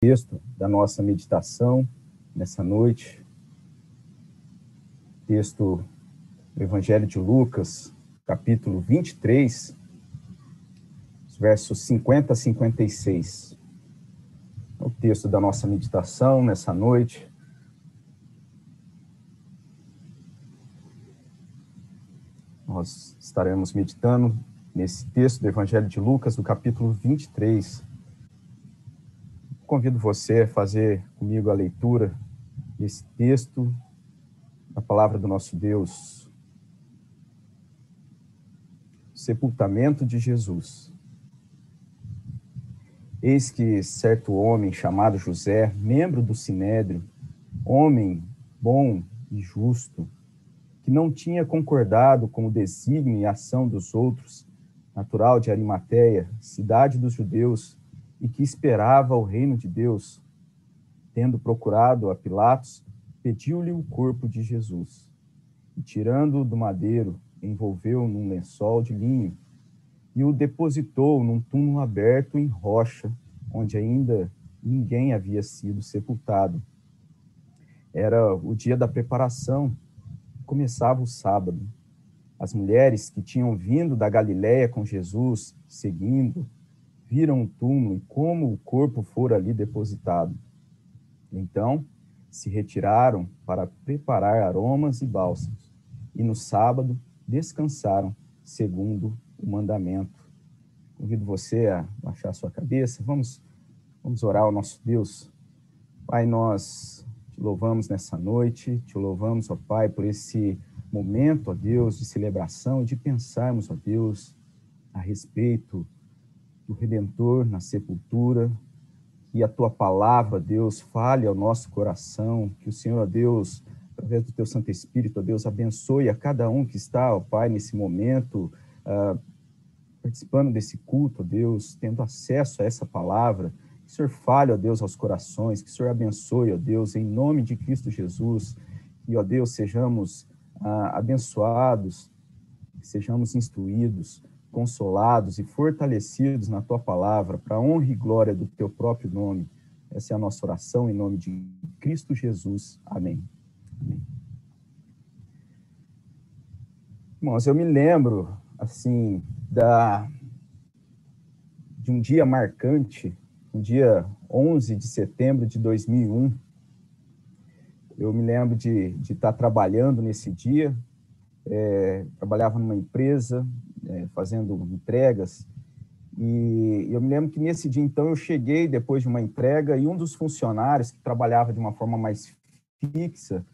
texto da nossa meditação nessa noite. Texto do Evangelho de Lucas, capítulo 23, versos 50 a 56. É o texto da nossa meditação nessa noite. Nós estaremos meditando nesse texto do Evangelho de Lucas, no capítulo 23, convido você a fazer comigo a leitura desse texto da palavra do nosso Deus. Sepultamento de Jesus. Eis que certo homem chamado José, membro do Sinédrio, homem bom e justo, que não tinha concordado com o desígnio e ação dos outros, natural de Arimateia, cidade dos judeus, e que esperava o reino de Deus, tendo procurado a Pilatos, pediu-lhe o corpo de Jesus. E tirando-o do madeiro, envolveu num lençol de linho e o depositou num túmulo aberto em rocha, onde ainda ninguém havia sido sepultado. Era o dia da preparação, começava o sábado. As mulheres que tinham vindo da Galiléia com Jesus, seguindo, viram o túmulo e como o corpo fora ali depositado. Então, se retiraram para preparar aromas e bálsamos, e no sábado descansaram, segundo o mandamento. Convido você a baixar sua cabeça, vamos, vamos orar ao nosso Deus. Pai, nós te louvamos nessa noite, te louvamos, ó Pai, por esse momento, ó Deus, de celebração, de pensarmos, ó Deus, a respeito do Redentor na sepultura, que a tua palavra, Deus, fale ao nosso coração, que o Senhor, Deus, através do teu Santo Espírito, Deus, abençoe a cada um que está, ó Pai, nesse momento, uh, participando desse culto, Deus, tendo acesso a essa palavra, que o Senhor fale, ó Deus, aos corações, que o Senhor abençoe, ó Deus, em nome de Cristo Jesus, que, ó Deus, sejamos uh, abençoados, que sejamos instruídos, consolados e fortalecidos na tua palavra, para honra e glória do teu próprio nome. Essa é a nossa oração em nome de Cristo Jesus. Amém. Amém. Irmãos, eu me lembro, assim, da, de um dia marcante, um dia 11 de setembro de 2001. Eu me lembro de, de estar trabalhando nesse dia, é, trabalhava numa empresa, é, fazendo entregas. E eu me lembro que nesse dia, então, eu cheguei depois de uma entrega e um dos funcionários que trabalhava de uma forma mais fixa,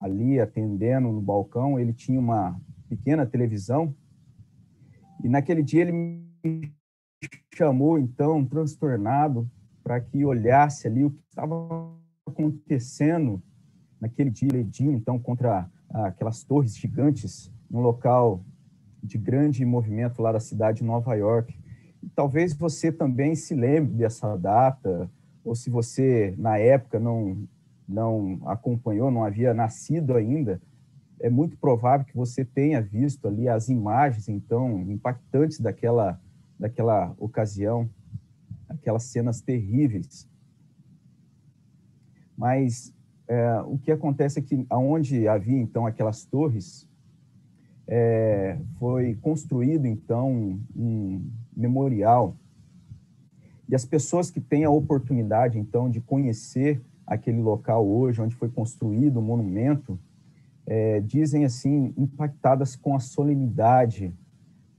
ali atendendo no balcão, ele tinha uma pequena televisão. E naquele dia ele me chamou, então, transtornado, para que olhasse ali o que estava acontecendo naquele dia, então, contra aquelas torres gigantes num local de grande movimento lá da cidade de Nova York. E talvez você também se lembre dessa data, ou se você, na época, não, não acompanhou, não havia nascido ainda, é muito provável que você tenha visto ali as imagens, então, impactantes daquela, daquela ocasião, aquelas cenas terríveis. Mas é, o que acontece é que, aonde havia, então, aquelas torres, é, foi construído, então, um memorial. E as pessoas que têm a oportunidade, então, de conhecer aquele local hoje, onde foi construído o monumento, é, dizem assim, impactadas com a solenidade,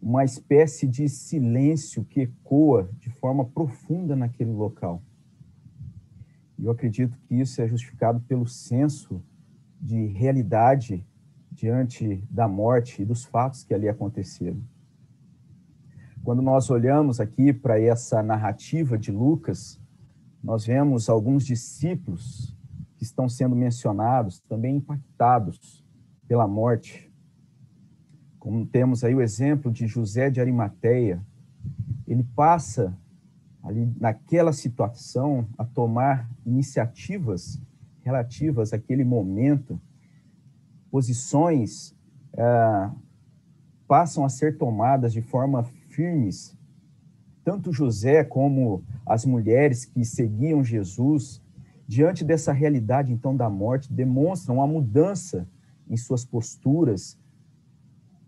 uma espécie de silêncio que ecoa de forma profunda naquele local. Eu acredito que isso é justificado pelo senso de realidade diante da morte e dos fatos que ali aconteceram. Quando nós olhamos aqui para essa narrativa de Lucas, nós vemos alguns discípulos que estão sendo mencionados, também impactados pela morte. Como temos aí o exemplo de José de Arimateia, ele passa ali naquela situação a tomar iniciativas relativas àquele momento posições é, passam a ser tomadas de forma firmes, tanto José como as mulheres que seguiam Jesus, diante dessa realidade então da morte, demonstram uma mudança em suas posturas,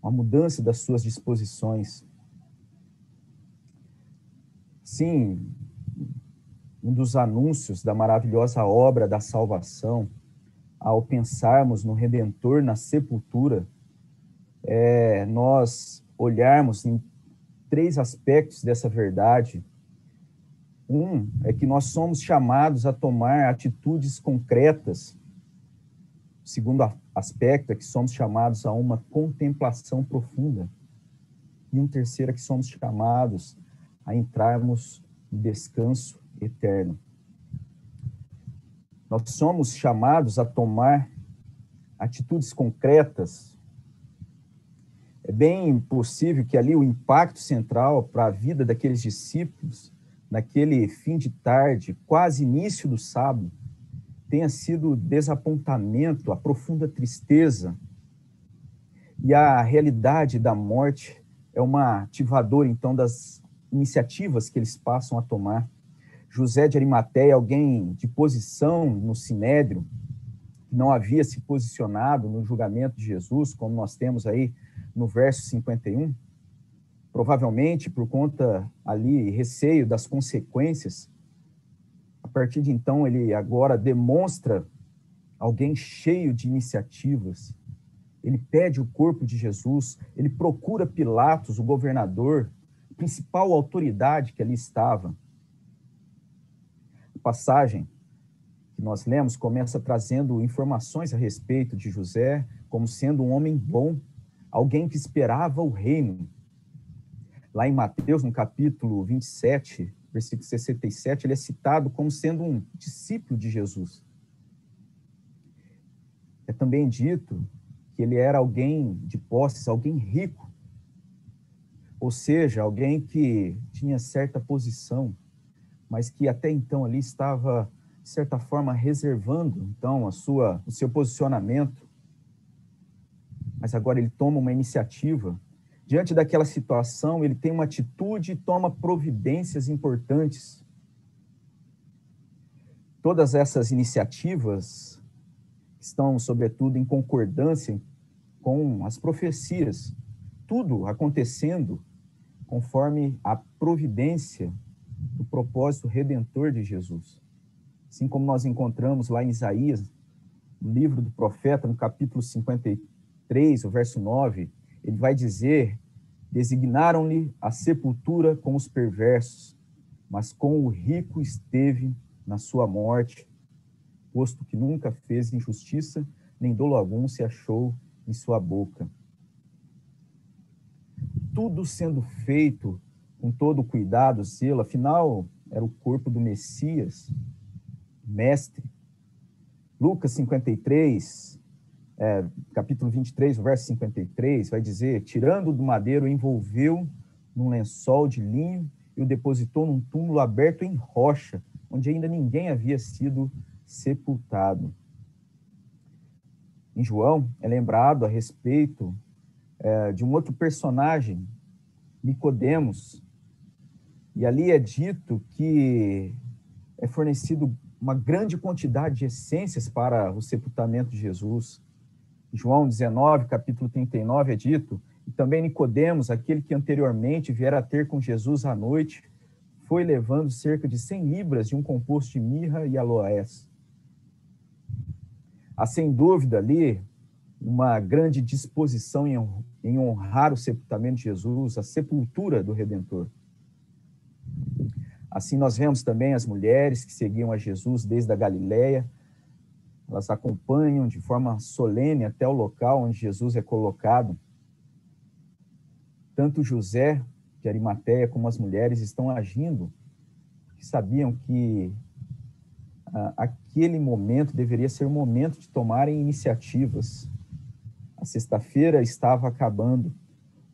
uma mudança das suas disposições. Sim, um dos anúncios da maravilhosa obra da salvação, ao pensarmos no Redentor na sepultura, é nós olharmos em três aspectos dessa verdade. Um é que nós somos chamados a tomar atitudes concretas. O segundo aspecto é que somos chamados a uma contemplação profunda. E um terceiro é que somos chamados a entrarmos no descanso eterno. Nós somos chamados a tomar atitudes concretas. É bem possível que ali o impacto central para a vida daqueles discípulos, naquele fim de tarde, quase início do sábado, tenha sido o desapontamento, a profunda tristeza. E a realidade da morte é uma ativadora, então, das iniciativas que eles passam a tomar. José de Arimateia, alguém de posição no Sinédrio, não havia se posicionado no julgamento de Jesus, como nós temos aí no verso 51, provavelmente por conta ali receio das consequências, a partir de então ele agora demonstra alguém cheio de iniciativas. Ele pede o corpo de Jesus, ele procura Pilatos, o governador, principal autoridade que ali estava passagem que nós lemos começa trazendo informações a respeito de José como sendo um homem bom, alguém que esperava o reino. Lá em Mateus, no capítulo 27, versículo 67, ele é citado como sendo um discípulo de Jesus. É também dito que ele era alguém de posses, alguém rico, ou seja, alguém que tinha certa posição, mas que até então ali estava, de certa forma, reservando então a sua, o seu posicionamento. Mas agora ele toma uma iniciativa. Diante daquela situação, ele tem uma atitude e toma providências importantes. Todas essas iniciativas estão, sobretudo, em concordância com as profecias. Tudo acontecendo conforme a providência do propósito redentor de Jesus. Assim como nós encontramos lá em Isaías, no livro do profeta, no capítulo 53, o verso 9, ele vai dizer: Designaram-lhe a sepultura com os perversos, mas com o rico esteve na sua morte, posto que nunca fez injustiça, nem dolo algum se achou em sua boca. Tudo sendo feito com todo cuidado, zelo, afinal, era o corpo do Messias, mestre. Lucas 53, é, capítulo 23, verso 53, vai dizer: Tirando do madeiro, envolveu num lençol de linho e o depositou num túmulo aberto em rocha, onde ainda ninguém havia sido sepultado. Em João, é lembrado a respeito é, de um outro personagem, Nicodemos, e ali é dito que é fornecido uma grande quantidade de essências para o sepultamento de Jesus. João 19, capítulo 39 é dito, e também Nicodemos, aquele que anteriormente viera a ter com Jesus à noite, foi levando cerca de 100 libras de um composto de mirra e aloés. Há sem dúvida ali uma grande disposição em honrar o sepultamento de Jesus, a sepultura do Redentor. Assim, nós vemos também as mulheres que seguiam a Jesus desde a Galiléia. Elas acompanham de forma solene até o local onde Jesus é colocado. Tanto José de Arimateia como as mulheres estão agindo, que sabiam que ah, aquele momento deveria ser o momento de tomarem iniciativas. A sexta-feira estava acabando.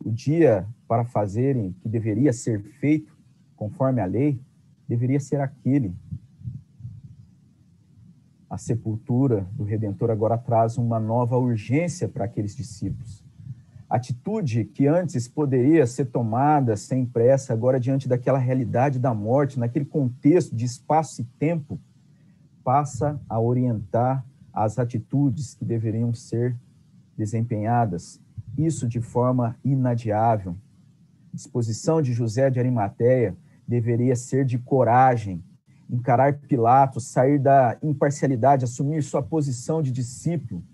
O dia para fazerem que deveria ser feito conforme a lei, deveria ser aquele. A sepultura do Redentor agora traz uma nova urgência para aqueles discípulos. Atitude que antes poderia ser tomada sem pressa, agora diante daquela realidade da morte, naquele contexto de espaço e tempo, passa a orientar as atitudes que deveriam ser desempenhadas, isso de forma inadiável. Disposição de José de Arimateia deveria ser de coragem, encarar Pilatos, sair da imparcialidade, assumir sua posição de discípulo,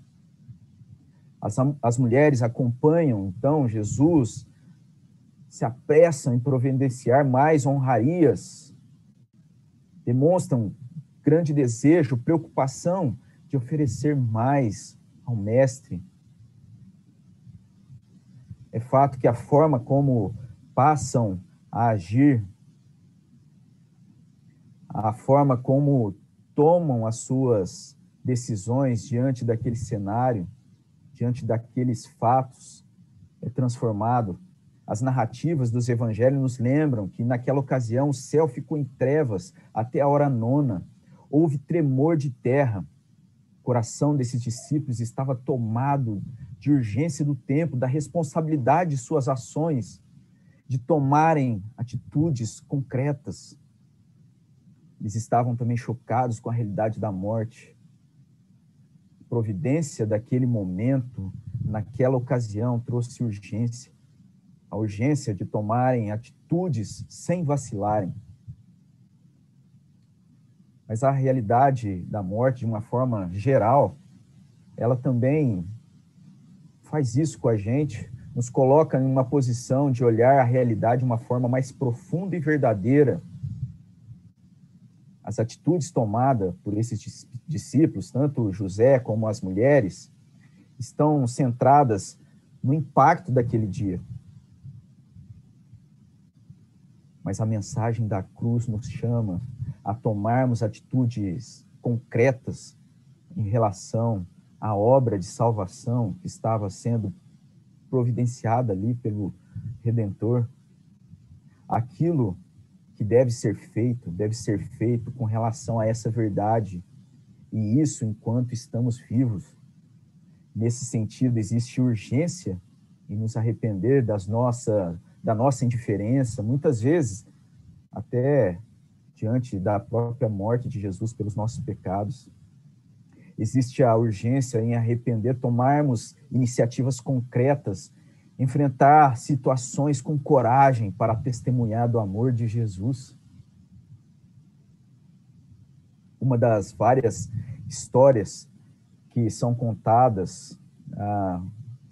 as, as mulheres acompanham, então, Jesus, se apressam em providenciar mais honrarias, demonstram grande desejo, preocupação de oferecer mais ao Mestre. É fato que a forma como passam a agir, a forma como tomam as suas decisões diante daquele cenário, diante daqueles fatos, é transformado. As narrativas dos evangelhos nos lembram que naquela ocasião o céu ficou em trevas até a hora nona. Houve tremor de terra. O coração desses discípulos estava tomado de urgência do tempo, da responsabilidade de suas ações, de tomarem atitudes concretas. Eles estavam também chocados com a realidade da morte providência daquele momento, naquela ocasião, trouxe urgência. A urgência de tomarem atitudes sem vacilarem. Mas a realidade da morte, de uma forma geral, ela também faz isso com a gente, nos coloca em uma posição de olhar a realidade de uma forma mais profunda e verdadeira as atitudes tomadas por esses discípulos, tanto José como as mulheres, estão centradas no impacto daquele dia. Mas a mensagem da cruz nos chama a tomarmos atitudes concretas em relação à obra de salvação que estava sendo providenciada ali pelo Redentor. Aquilo que deve ser feito, deve ser feito com relação a essa verdade. E isso enquanto estamos vivos. Nesse sentido, existe urgência em nos arrepender das nossa, da nossa indiferença, muitas vezes até diante da própria morte de Jesus pelos nossos pecados. Existe a urgência em arrepender, tomarmos iniciativas concretas enfrentar situações com coragem para testemunhar do amor de Jesus. Uma das várias histórias que são contadas ah,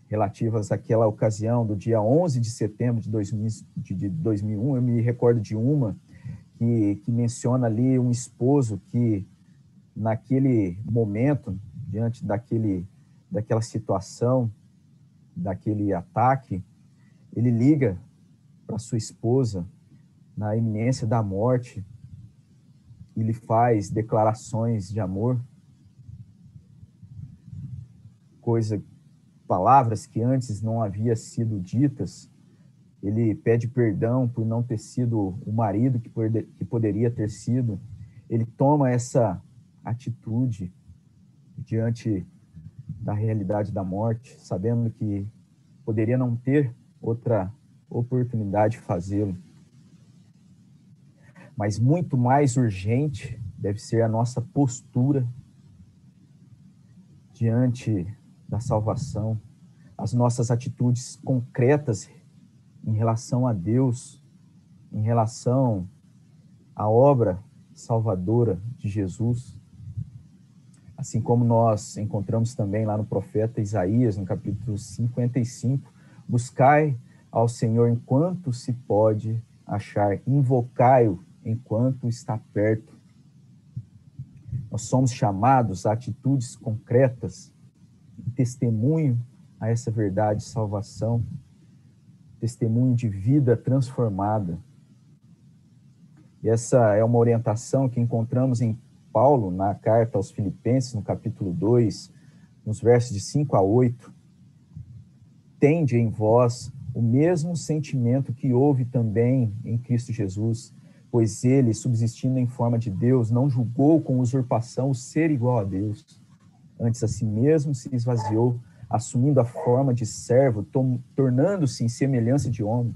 relativas àquela ocasião do dia 11 de setembro de, 2000, de 2001, eu me recordo de uma que, que menciona ali um esposo que, naquele momento, diante daquele, daquela situação, daquele ataque, ele liga para sua esposa na iminência da morte e faz declarações de amor, coisa, palavras que antes não havia sido ditas. Ele pede perdão por não ter sido o marido que, que poderia ter sido. Ele toma essa atitude diante da realidade da morte, sabendo que poderia não ter outra oportunidade de fazê-lo. Mas muito mais urgente deve ser a nossa postura diante da salvação, as nossas atitudes concretas em relação a Deus, em relação à obra salvadora de Jesus. Assim como nós encontramos também lá no profeta Isaías, no capítulo 55, buscai ao Senhor enquanto se pode achar, invocai-o enquanto está perto. Nós somos chamados a atitudes concretas, testemunho a essa verdade de salvação, testemunho de vida transformada. E essa é uma orientação que encontramos em Paulo, na carta aos Filipenses, no capítulo 2, nos versos de 5 a 8, tende em vós o mesmo sentimento que houve também em Cristo Jesus, pois ele, subsistindo em forma de Deus, não julgou com usurpação o ser igual a Deus. Antes a si mesmo se esvaziou, assumindo a forma de servo, tornando-se em semelhança de homem,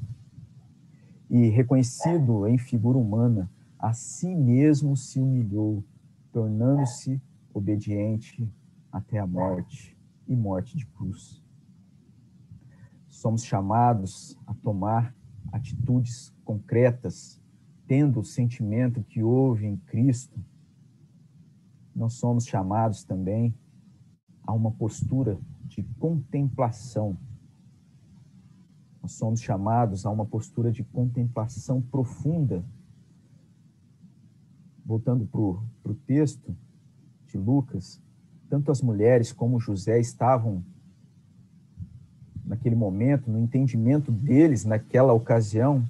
e reconhecido em figura humana, a si mesmo se humilhou, tornando-se obediente até a morte e morte de cruz. Somos chamados a tomar atitudes concretas, tendo o sentimento que houve em Cristo. Nós somos chamados também a uma postura de contemplação. Nós somos chamados a uma postura de contemplação profunda. Voltando para o texto de Lucas, tanto as mulheres como José estavam naquele momento, no entendimento deles naquela ocasião,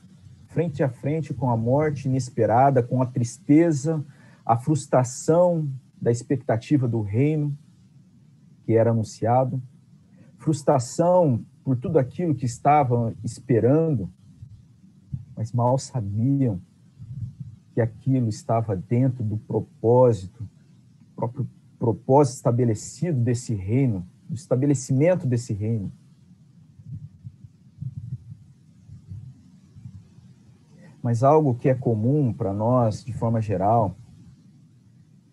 frente a frente com a morte inesperada, com a tristeza, a frustração da expectativa do reino que era anunciado, frustração por tudo aquilo que estavam esperando, mas mal sabiam que aquilo estava dentro do propósito, próprio propósito estabelecido desse reino, do estabelecimento desse reino. Mas algo que é comum para nós, de forma geral,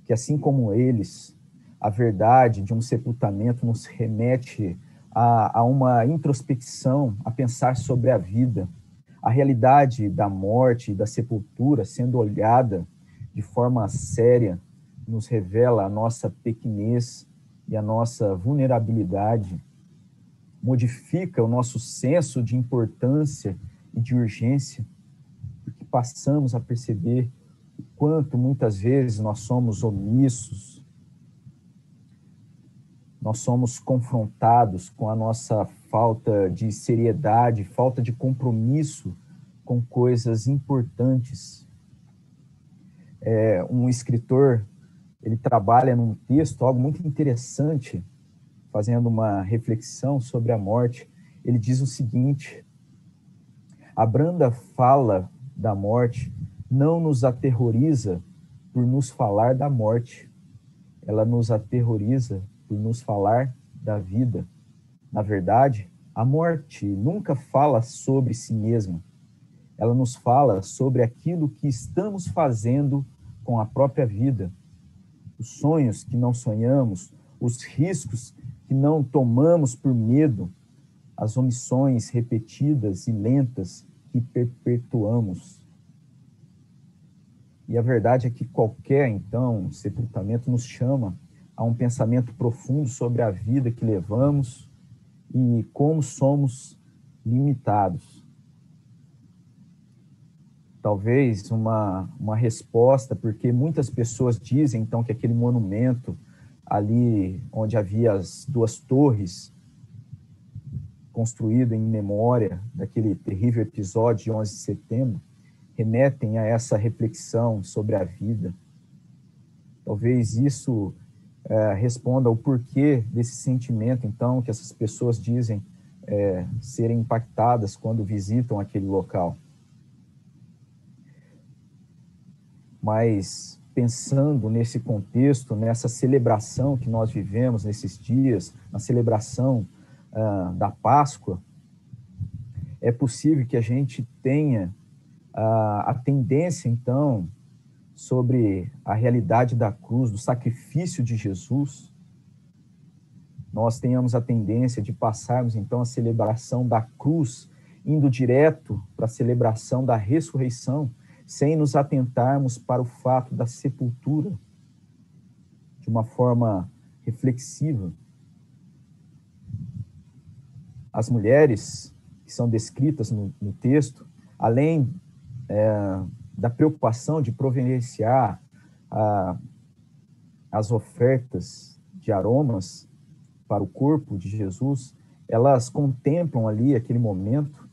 que assim como eles, a verdade de um sepultamento nos remete a, a uma introspecção, a pensar sobre a vida, a realidade da morte e da sepultura sendo olhada de forma séria nos revela a nossa pequenez e a nossa vulnerabilidade, modifica o nosso senso de importância e de urgência, porque passamos a perceber o quanto muitas vezes nós somos omissos, nós somos confrontados com a nossa falta de seriedade, falta de compromisso com coisas importantes. É, um escritor, ele trabalha num texto, algo muito interessante, fazendo uma reflexão sobre a morte. Ele diz o seguinte: a branda fala da morte não nos aterroriza por nos falar da morte, ela nos aterroriza por nos falar da vida. Na verdade, a morte nunca fala sobre si mesma. Ela nos fala sobre aquilo que estamos fazendo com a própria vida, os sonhos que não sonhamos, os riscos que não tomamos por medo, as omissões repetidas e lentas que perpetuamos. E a verdade é que qualquer, então, sepultamento nos chama a um pensamento profundo sobre a vida que levamos e como somos limitados. Talvez uma, uma resposta, porque muitas pessoas dizem então que aquele monumento ali onde havia as duas torres construído em memória daquele terrível episódio de 11 de setembro, remetem a essa reflexão sobre a vida. Talvez isso é, responda o porquê desse sentimento, então, que essas pessoas dizem é, serem impactadas quando visitam aquele local. Mas pensando nesse contexto, nessa celebração que nós vivemos nesses dias, na celebração uh, da Páscoa, é possível que a gente tenha uh, a tendência, então, sobre a realidade da cruz, do sacrifício de Jesus, nós tenhamos a tendência de passarmos então a celebração da cruz, indo direto para a celebração da ressurreição, sem nos atentarmos para o fato da sepultura de uma forma reflexiva. As mulheres que são descritas no, no texto, além é, da preocupação de providenciar ah, as ofertas de aromas para o corpo de Jesus, elas contemplam ali aquele momento,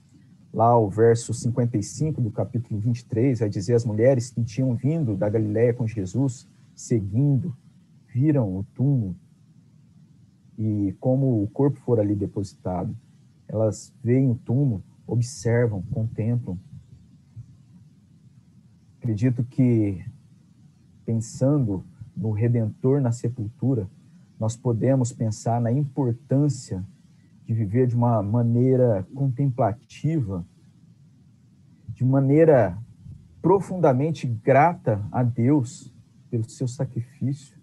lá o verso 55 do capítulo 23, vai dizer as mulheres que tinham vindo da Galiléia com Jesus, seguindo, viram o túmulo e como o corpo for ali depositado. Elas veem o túmulo, observam, contemplam, Acredito que, pensando no Redentor na sepultura, nós podemos pensar na importância de viver de uma maneira contemplativa, de maneira profundamente grata a Deus pelo seu sacrifício,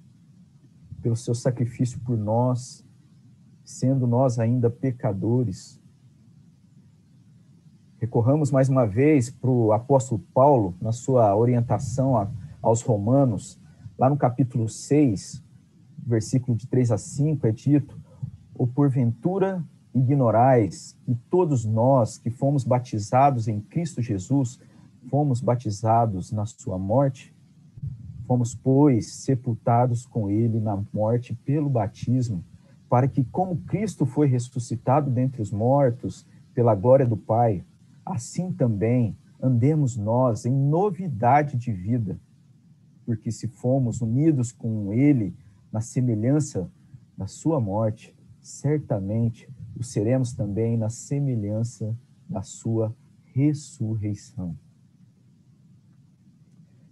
pelo seu sacrifício por nós, sendo nós ainda pecadores. Recorramos mais uma vez para o apóstolo Paulo, na sua orientação a, aos Romanos, lá no capítulo 6, versículo de 3 a 5, é dito: Ou porventura ignorais que todos nós que fomos batizados em Cristo Jesus, fomos batizados na sua morte? Fomos, pois, sepultados com ele na morte pelo batismo, para que, como Cristo foi ressuscitado dentre os mortos, pela glória do Pai, assim também andemos nós em novidade de vida. Porque se fomos unidos com ele na semelhança da sua morte, certamente o seremos também na semelhança da sua ressurreição.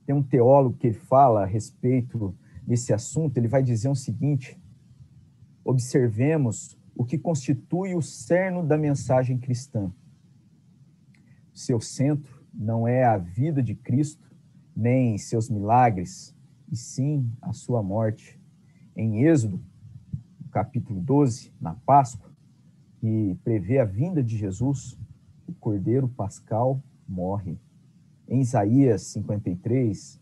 Tem um teólogo que fala a respeito desse assunto, ele vai dizer o seguinte: observemos o que constitui o cerno da mensagem cristã. Seu centro não é a vida de Cristo, nem seus milagres, e sim a sua morte. Em Êxodo, capítulo 12, na Páscoa, que prevê a vinda de Jesus, o cordeiro pascal morre. Em Isaías 53,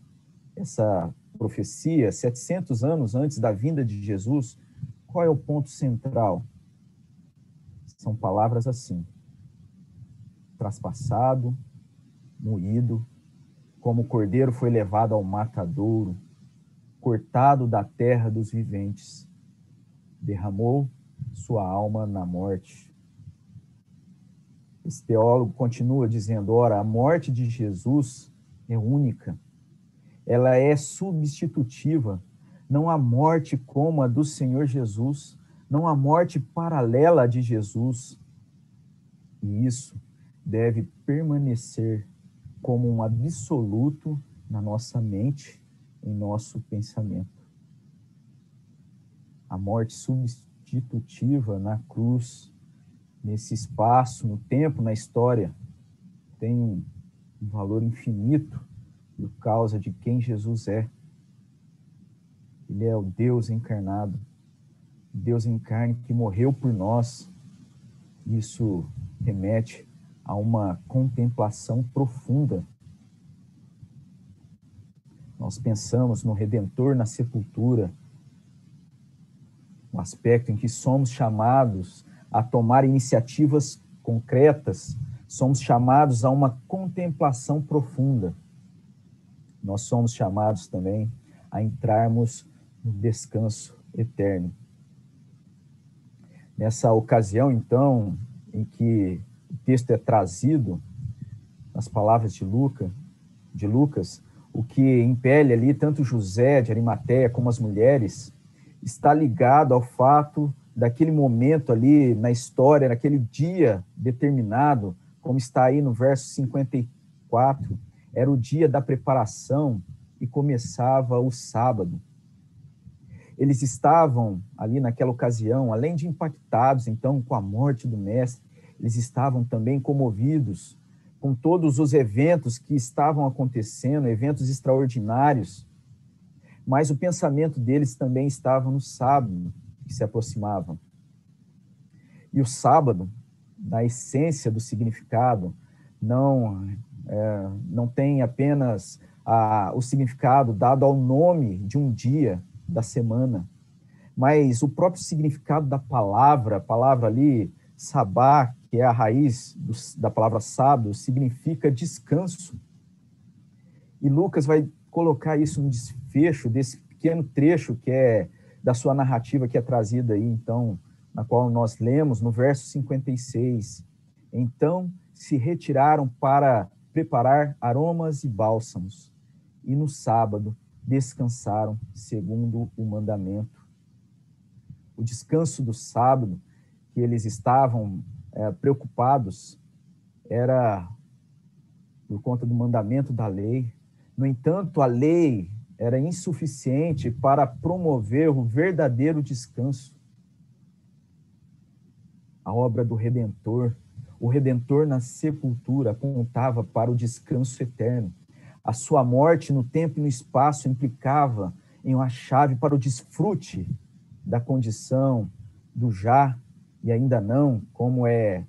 essa profecia, 700 anos antes da vinda de Jesus, qual é o ponto central? São palavras assim: traspassado, moído, como o cordeiro foi levado ao matadouro, cortado da terra dos viventes, derramou sua alma na morte. Esse teólogo continua dizendo: ora, a morte de Jesus é única, ela é substitutiva não há morte como a do Senhor Jesus, não há morte paralela de Jesus. E isso deve permanecer como um absoluto na nossa mente, em nosso pensamento. A morte substitutiva na cruz, nesse espaço, no tempo, na história, tem um valor infinito por causa de quem Jesus é. Ele é o Deus encarnado, Deus em carne que morreu por nós. Isso remete a uma contemplação profunda. Nós pensamos no Redentor na sepultura, o aspecto em que somos chamados a tomar iniciativas concretas, somos chamados a uma contemplação profunda. Nós somos chamados também a entrarmos no descanso eterno. Nessa ocasião, então, em que texto é trazido, nas palavras de Lucas, de Lucas, o que impele ali tanto José de Arimateia como as mulheres está ligado ao fato daquele momento ali na história, naquele dia determinado, como está aí no verso 54, era o dia da preparação e começava o sábado. Eles estavam ali naquela ocasião, além de impactados então com a morte do mestre, eles estavam também comovidos com todos os eventos que estavam acontecendo, eventos extraordinários. Mas o pensamento deles também estava no sábado que se aproximava. E o sábado, na essência do significado, não é, não tem apenas a, o significado dado ao nome de um dia, da semana. Mas o próprio significado da palavra, a palavra ali, sabá, que é a raiz do, da palavra sábado, significa descanso. E Lucas vai colocar isso no desfecho desse pequeno trecho que é da sua narrativa que é trazida aí, então, na qual nós lemos no verso 56. Então se retiraram para preparar aromas e bálsamos, e no sábado descansaram segundo o mandamento. O descanso do sábado, que eles estavam é, preocupados, era por conta do mandamento da lei. No entanto, a lei era insuficiente para promover o verdadeiro descanso. A obra do Redentor, o Redentor na sepultura, apontava para o descanso eterno. A sua morte no tempo e no espaço implicava em uma chave para o desfrute da condição do já e ainda não, como é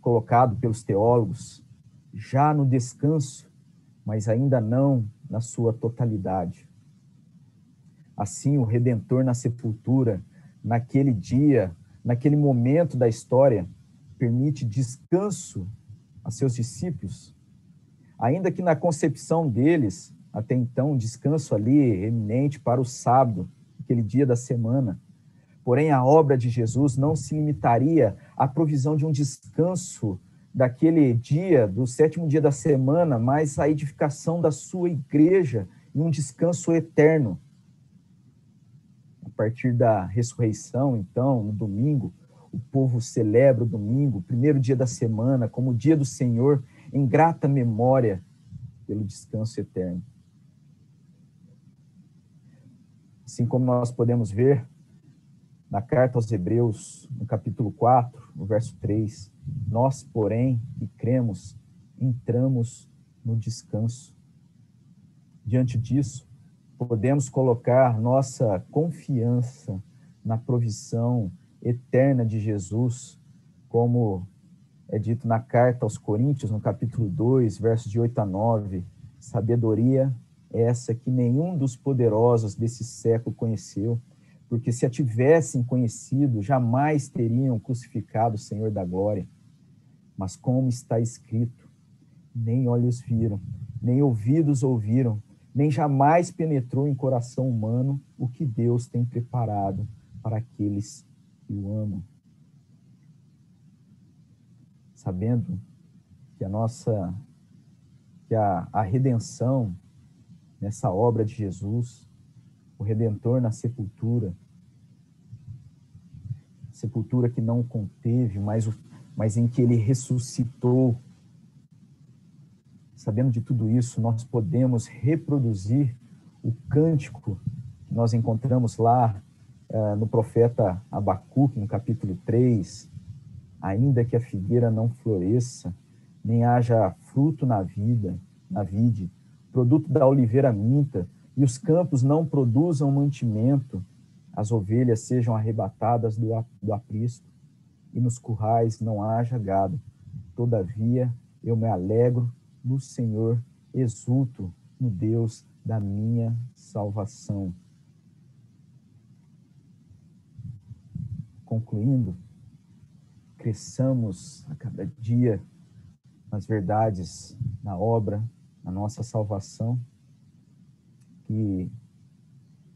colocado pelos teólogos, já no descanso, mas ainda não na sua totalidade. Assim, o Redentor na sepultura, naquele dia, naquele momento da história, permite descanso a seus discípulos, ainda que na concepção deles, até então, um descanso ali eminente para o sábado, aquele dia da semana. Porém, a obra de Jesus não se limitaria à provisão de um descanso daquele dia, do sétimo dia da semana, mas a edificação da sua igreja e um descanso eterno. A partir da ressurreição, então, no domingo, o povo celebra o domingo, o primeiro dia da semana, como o dia do Senhor, em grata memória pelo descanso eterno. Assim como nós podemos ver na carta aos Hebreus, no capítulo 4, no verso 3, nós, porém, que cremos, entramos no descanso. Diante disso, podemos colocar nossa confiança na provisão eterna de Jesus, como é dito na carta aos Coríntios, no capítulo 2, versos de 8 a 9, sabedoria é essa que nenhum dos poderosos desse século conheceu, porque se a tivessem conhecido, jamais teriam crucificado o Senhor da glória. Mas como está escrito, nem olhos viram, nem ouvidos ouviram, nem jamais penetrou em coração humano o que Deus tem preparado para aqueles que o amam. Sabendo que a nossa que a, a redenção nessa obra de Jesus, o redentor na sepultura, sepultura que não conteve, mas o mas em que ele ressuscitou. Sabendo de tudo isso, nós podemos reproduzir o cântico que nós encontramos lá uh, no profeta Abacuque, no capítulo 3. Ainda que a figueira não floresça, nem haja fruto na vida, na vide, produto da oliveira minta, e os campos não produzam mantimento, as ovelhas sejam arrebatadas do, do aprisco, e nos currais não haja gado. Todavia, eu me alegro no Senhor, exulto no Deus da minha salvação. Concluindo, cresçamos a cada dia nas verdades, na obra, na nossa salvação, que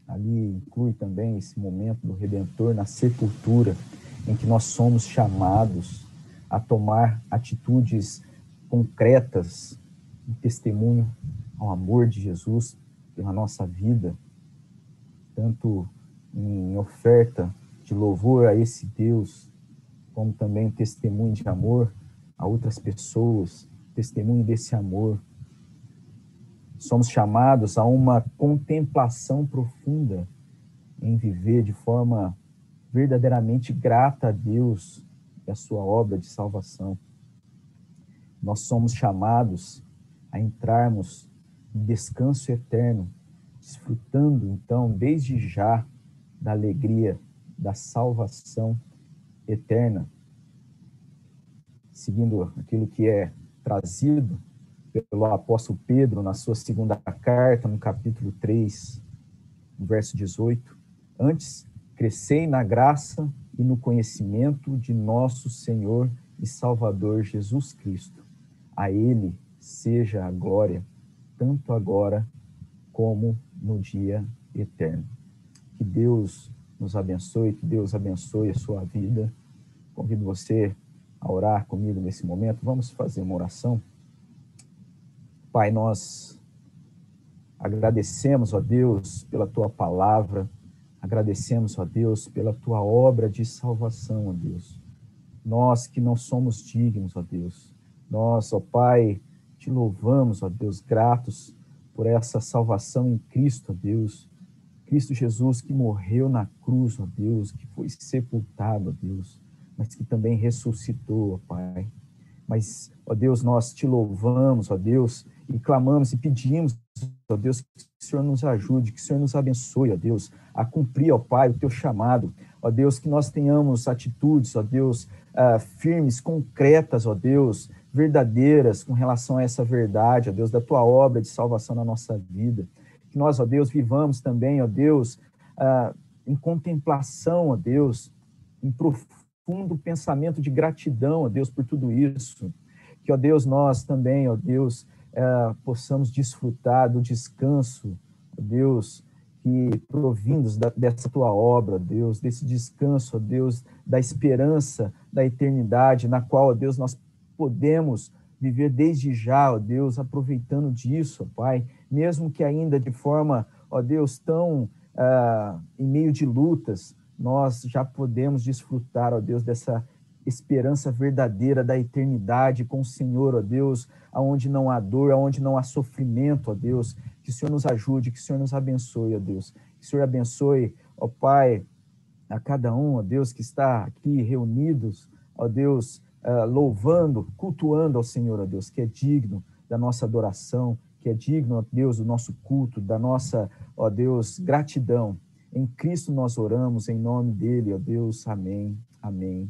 ali inclui também esse momento do Redentor na sepultura em que nós somos chamados a tomar atitudes concretas em testemunho ao amor de Jesus pela nossa vida, tanto em oferta de louvor a esse Deus, como também testemunho de amor a outras pessoas, testemunho desse amor. Somos chamados a uma contemplação profunda em viver de forma verdadeiramente grata a Deus e a sua obra de salvação. Nós somos chamados a entrarmos em descanso eterno, desfrutando então desde já da alegria da salvação eterna, seguindo aquilo que é trazido pelo apóstolo Pedro na sua segunda carta, no capítulo 3, no verso 18. Antes, Crescei na graça e no conhecimento de nosso Senhor e Salvador Jesus Cristo. A Ele seja a glória, tanto agora como no dia eterno. Que Deus nos abençoe, que Deus abençoe a sua vida. Convido você a orar comigo nesse momento. Vamos fazer uma oração. Pai, nós agradecemos, ó Deus, pela tua palavra Agradecemos, ó Deus, pela tua obra de salvação, ó Deus. Nós que não somos dignos, ó Deus. Nós, ó Pai, te louvamos, ó Deus, gratos por essa salvação em Cristo, ó Deus. Cristo Jesus que morreu na cruz, ó Deus, que foi sepultado, ó Deus, mas que também ressuscitou, ó Pai. Mas, ó Deus, nós te louvamos, ó Deus, e clamamos e pedimos, ó Deus, que o Senhor nos ajude, que o Senhor nos abençoe, ó Deus, a cumprir, ó Pai, o teu chamado. Ó Deus, que nós tenhamos atitudes, ó Deus, uh, firmes, concretas, ó Deus, verdadeiras com relação a essa verdade, ó Deus, da tua obra de salvação na nossa vida. Que nós, ó Deus, vivamos também, ó Deus, uh, em contemplação, ó Deus, em profundo pensamento de gratidão, ó Deus, por tudo isso. Que, ó Deus, nós também, ó Deus, uh, possamos desfrutar do descanso, Deus, que provindos da, dessa tua obra, Deus, desse descanso, Deus, da esperança da eternidade, na qual, Deus, nós podemos viver desde já, ó Deus, aproveitando disso, ó Pai, mesmo que ainda de forma, ó Deus, tão uh, em meio de lutas, nós já podemos desfrutar, ó Deus, dessa esperança verdadeira da eternidade com o Senhor, ó Deus, aonde não há dor, aonde não há sofrimento, ó Deus, que o Senhor nos ajude, que o Senhor nos abençoe, ó Deus, que o Senhor abençoe, ó Pai, a cada um, ó Deus, que está aqui reunidos, ó Deus, uh, louvando, cultuando ao Senhor, ó Deus, que é digno da nossa adoração, que é digno, ó Deus, do nosso culto, da nossa, ó Deus, gratidão. Em Cristo nós oramos, em nome dele, ó Deus, amém, amém.